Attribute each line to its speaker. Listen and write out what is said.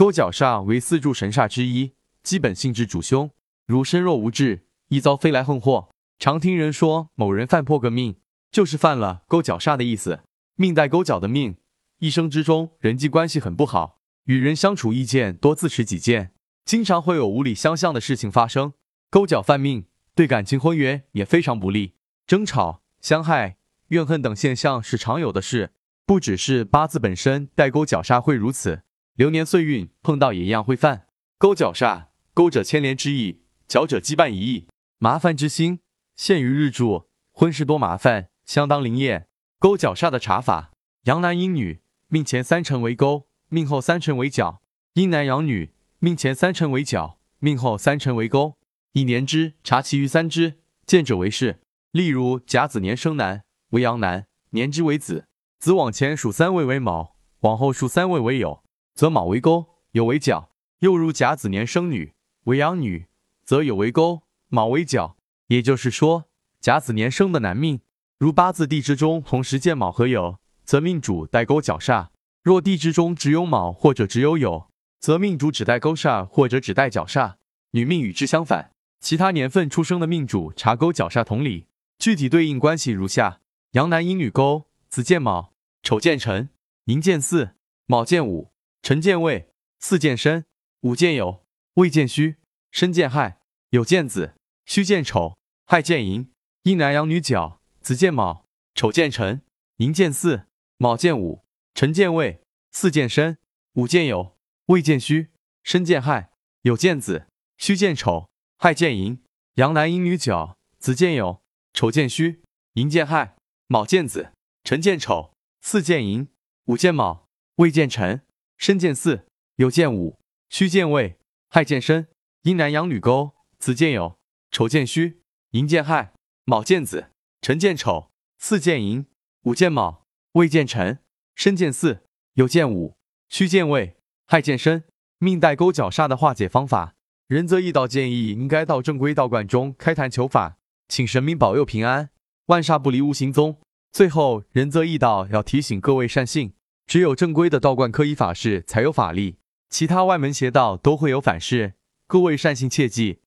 Speaker 1: 勾角煞为四柱神煞之一，基本性质主凶，如身弱无志，易遭飞来横祸。常听人说某人犯破个命，就是犯了勾角煞的意思。命带勾角的命，一生之中人际关系很不好，与人相处意见多自持己见，经常会有无理相向的事情发生。勾脚犯命，对感情婚约也非常不利，争吵、相害、怨恨等现象是常有的事。不只是八字本身带勾角煞会如此，流年岁运碰到也一样会犯勾角煞。勾者牵连之意，角者羁绊一意，麻烦之心陷于日柱，婚事多麻烦，相当灵验。勾角煞的查法：阳男阴女，命前三辰为勾，命后三辰为角；阴男阳女，命前三辰为角，命后三辰为勾。一年之，查其余三支，见者为是。例如甲子年生男为阳男，年之为子，子往前数三位为卯，往后数三位为酉，则卯为勾，酉为角。又如甲子年生女为阳女，则酉为勾，卯为角。也就是说，甲子年生的男命。如八字地支中同时见卯和酉，则命主带勾角煞；若地支中只有卯或者只有酉，则命主只带勾煞或者只带角煞。女命与之相反，其他年份出生的命主查勾角煞同理。具体对应关系如下：阳男阴女勾，子见卯，丑见辰，寅见巳，卯见午，辰见未，巳见申，午见酉，未见戌，申见亥，酉见子，戌见丑，亥见寅。阴男阳女角。子见卯，丑见辰，寅见巳，卯见午，辰见未，巳见申，午见酉，未见戌，申见亥，酉见子，戌见丑，亥见寅。阳男阴女角，子见酉，丑见戌，寅见亥，卯见子，辰见丑，巳见寅，午见卯，未见辰，申见巳，有见午，戌见未，亥见申。阴男阳女勾，子见酉，丑见戌，寅见亥，卯见子。辰见丑，巳见寅，午见卯，未见辰，申见巳，酉见午，戌见未，亥见申。命带勾角煞的化解方法，仁泽易道建议应该到正规道观中开坛求法，请神明保佑平安，万煞不离无行踪。最后，仁泽易道要提醒各位善信，只有正规的道观科仪法事才有法力，其他外门邪道都会有反噬，各位善信切记。